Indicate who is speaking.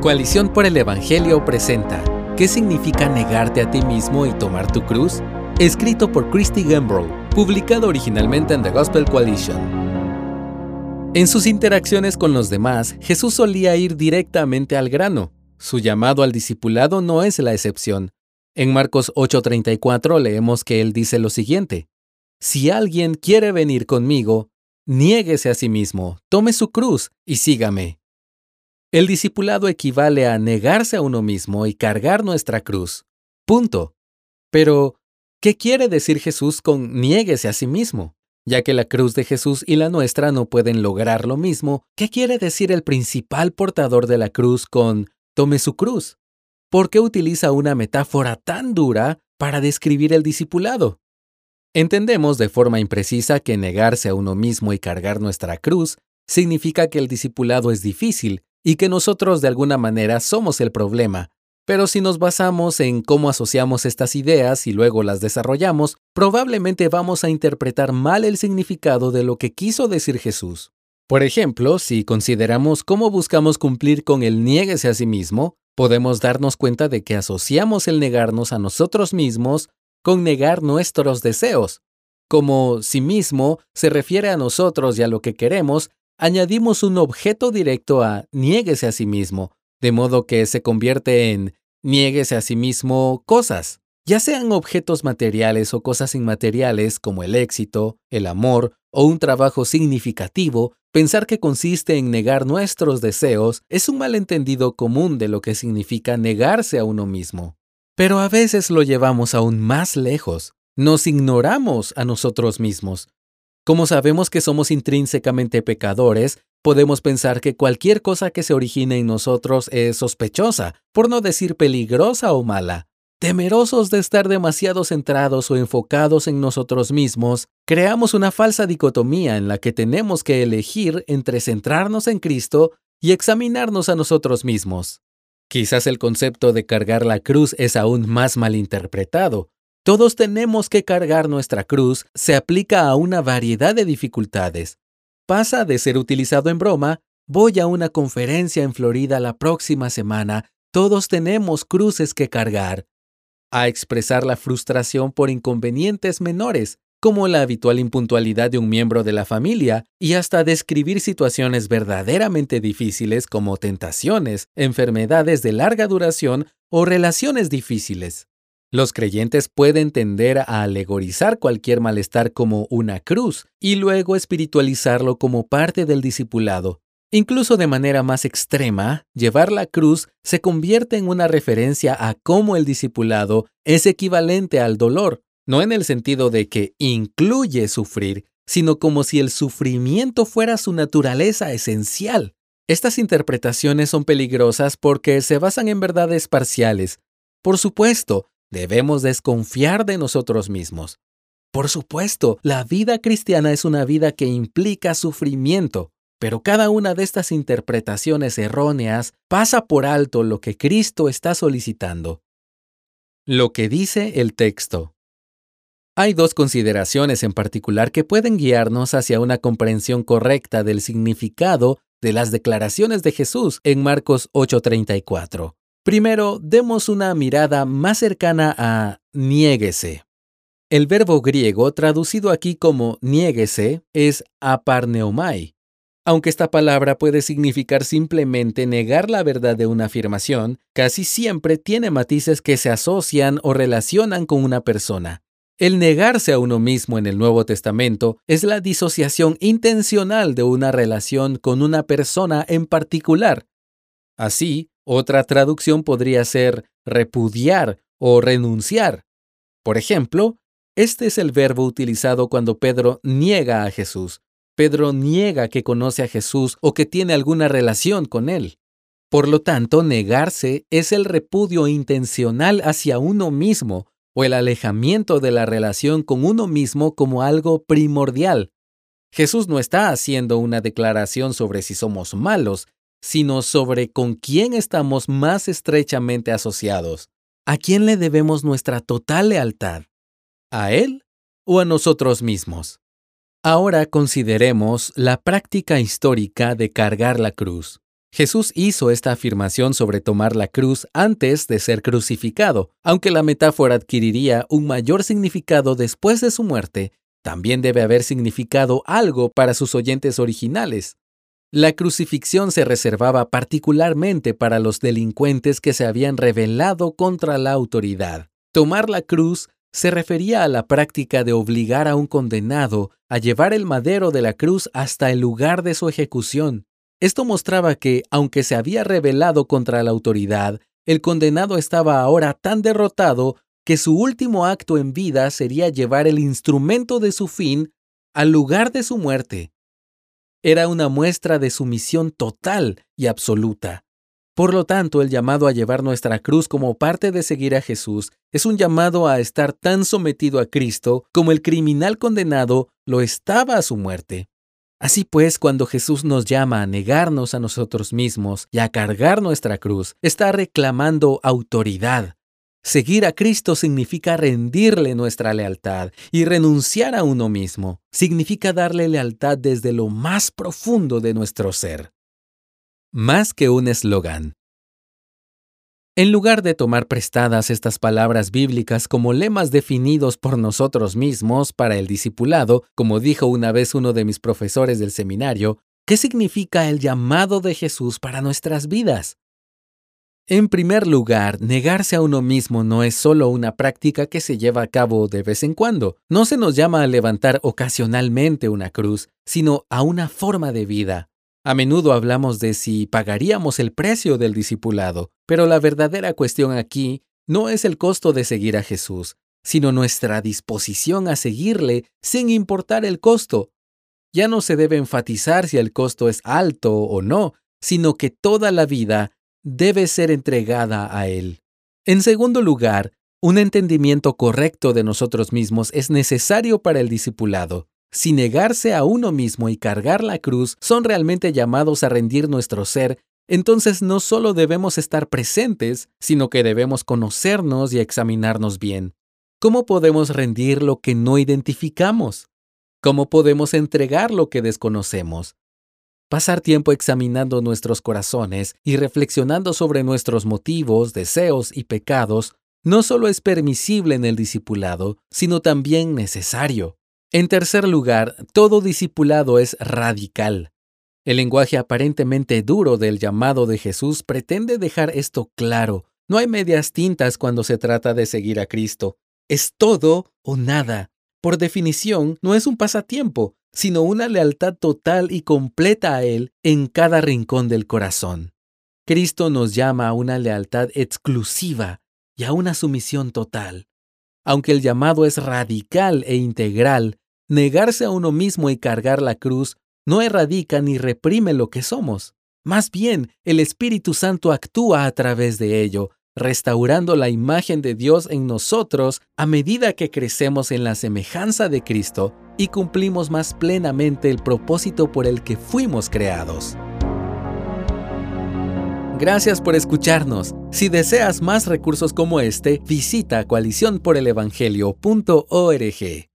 Speaker 1: Coalición por el Evangelio presenta ¿Qué significa negarte a ti mismo y tomar tu cruz? Escrito por Christy Gambrell, publicado originalmente en The Gospel Coalition. En sus interacciones con los demás, Jesús solía ir directamente al grano. Su llamado al discipulado no es la excepción. En Marcos 8:34 leemos que él dice lo siguiente, Si alguien quiere venir conmigo, niéguese a sí mismo, tome su cruz y sígame. El discipulado equivale a negarse a uno mismo y cargar nuestra cruz. Punto. Pero, ¿qué quiere decir Jesús con niéguese a sí mismo? Ya que la cruz de Jesús y la nuestra no pueden lograr lo mismo, ¿qué quiere decir el principal portador de la cruz con tome su cruz? ¿Por qué utiliza una metáfora tan dura para describir el discipulado? Entendemos de forma imprecisa que negarse a uno mismo y cargar nuestra cruz significa que el discipulado es difícil y que nosotros de alguna manera somos el problema. Pero si nos basamos en cómo asociamos estas ideas y luego las desarrollamos, probablemente vamos a interpretar mal el significado de lo que quiso decir Jesús. Por ejemplo, si consideramos cómo buscamos cumplir con el niéguese a sí mismo, podemos darnos cuenta de que asociamos el negarnos a nosotros mismos con negar nuestros deseos. Como sí mismo se refiere a nosotros y a lo que queremos, añadimos un objeto directo a niéguese a sí mismo, de modo que se convierte en niéguese a sí mismo cosas, ya sean objetos materiales o cosas inmateriales como el éxito, el amor o un trabajo significativo, pensar que consiste en negar nuestros deseos es un malentendido común de lo que significa negarse a uno mismo. Pero a veces lo llevamos aún más lejos. Nos ignoramos a nosotros mismos, como sabemos que somos intrínsecamente pecadores, podemos pensar que cualquier cosa que se origine en nosotros es sospechosa, por no decir peligrosa o mala. Temerosos de estar demasiado centrados o enfocados en nosotros mismos, creamos una falsa dicotomía en la que tenemos que elegir entre centrarnos en Cristo y examinarnos a nosotros mismos. Quizás el concepto de cargar la cruz es aún más malinterpretado, todos tenemos que cargar nuestra cruz se aplica a una variedad de dificultades. Pasa de ser utilizado en broma, voy a una conferencia en Florida la próxima semana, todos tenemos cruces que cargar, a expresar la frustración por inconvenientes menores, como la habitual impuntualidad de un miembro de la familia, y hasta describir situaciones verdaderamente difíciles como tentaciones, enfermedades de larga duración o relaciones difíciles. Los creyentes pueden tender a alegorizar cualquier malestar como una cruz y luego espiritualizarlo como parte del discipulado. Incluso de manera más extrema, llevar la cruz se convierte en una referencia a cómo el discipulado es equivalente al dolor, no en el sentido de que incluye sufrir, sino como si el sufrimiento fuera su naturaleza esencial. Estas interpretaciones son peligrosas porque se basan en verdades parciales. Por supuesto, Debemos desconfiar de nosotros mismos. Por supuesto, la vida cristiana es una vida que implica sufrimiento, pero cada una de estas interpretaciones erróneas pasa por alto lo que Cristo está solicitando. Lo que dice el texto. Hay dos consideraciones en particular que pueden guiarnos hacia una comprensión correcta del significado de las declaraciones de Jesús en Marcos 8:34. Primero, demos una mirada más cercana a niéguese. El verbo griego traducido aquí como niéguese es aparneomai. Aunque esta palabra puede significar simplemente negar la verdad de una afirmación, casi siempre tiene matices que se asocian o relacionan con una persona. El negarse a uno mismo en el Nuevo Testamento es la disociación intencional de una relación con una persona en particular. Así, otra traducción podría ser repudiar o renunciar. Por ejemplo, este es el verbo utilizado cuando Pedro niega a Jesús. Pedro niega que conoce a Jesús o que tiene alguna relación con él. Por lo tanto, negarse es el repudio intencional hacia uno mismo o el alejamiento de la relación con uno mismo como algo primordial. Jesús no está haciendo una declaración sobre si somos malos, sino sobre con quién estamos más estrechamente asociados. ¿A quién le debemos nuestra total lealtad? ¿A Él o a nosotros mismos? Ahora consideremos la práctica histórica de cargar la cruz. Jesús hizo esta afirmación sobre tomar la cruz antes de ser crucificado. Aunque la metáfora adquiriría un mayor significado después de su muerte, también debe haber significado algo para sus oyentes originales. La crucifixión se reservaba particularmente para los delincuentes que se habían rebelado contra la autoridad. Tomar la cruz se refería a la práctica de obligar a un condenado a llevar el madero de la cruz hasta el lugar de su ejecución. Esto mostraba que, aunque se había rebelado contra la autoridad, el condenado estaba ahora tan derrotado que su último acto en vida sería llevar el instrumento de su fin al lugar de su muerte. Era una muestra de sumisión total y absoluta. Por lo tanto, el llamado a llevar nuestra cruz como parte de seguir a Jesús es un llamado a estar tan sometido a Cristo como el criminal condenado lo estaba a su muerte. Así pues, cuando Jesús nos llama a negarnos a nosotros mismos y a cargar nuestra cruz, está reclamando autoridad. Seguir a Cristo significa rendirle nuestra lealtad y renunciar a uno mismo. Significa darle lealtad desde lo más profundo de nuestro ser. Más que un eslogan. En lugar de tomar prestadas estas palabras bíblicas como lemas definidos por nosotros mismos para el discipulado, como dijo una vez uno de mis profesores del seminario, ¿qué significa el llamado de Jesús para nuestras vidas? En primer lugar, negarse a uno mismo no es solo una práctica que se lleva a cabo de vez en cuando. No se nos llama a levantar ocasionalmente una cruz, sino a una forma de vida. A menudo hablamos de si pagaríamos el precio del discipulado, pero la verdadera cuestión aquí no es el costo de seguir a Jesús, sino nuestra disposición a seguirle sin importar el costo. Ya no se debe enfatizar si el costo es alto o no, sino que toda la vida debe ser entregada a Él. En segundo lugar, un entendimiento correcto de nosotros mismos es necesario para el discipulado. Si negarse a uno mismo y cargar la cruz son realmente llamados a rendir nuestro ser, entonces no solo debemos estar presentes, sino que debemos conocernos y examinarnos bien. ¿Cómo podemos rendir lo que no identificamos? ¿Cómo podemos entregar lo que desconocemos? Pasar tiempo examinando nuestros corazones y reflexionando sobre nuestros motivos, deseos y pecados no solo es permisible en el discipulado, sino también necesario. En tercer lugar, todo discipulado es radical. El lenguaje aparentemente duro del llamado de Jesús pretende dejar esto claro. No hay medias tintas cuando se trata de seguir a Cristo. Es todo o nada. Por definición, no es un pasatiempo, sino una lealtad total y completa a Él en cada rincón del corazón. Cristo nos llama a una lealtad exclusiva y a una sumisión total. Aunque el llamado es radical e integral, negarse a uno mismo y cargar la cruz no erradica ni reprime lo que somos. Más bien, el Espíritu Santo actúa a través de ello, restaurando la imagen de Dios en nosotros a medida que crecemos en la semejanza de Cristo y cumplimos más plenamente el propósito por el que fuimos creados. Gracias por escucharnos. Si deseas más recursos como este, visita coaliciónporelevangelio.org.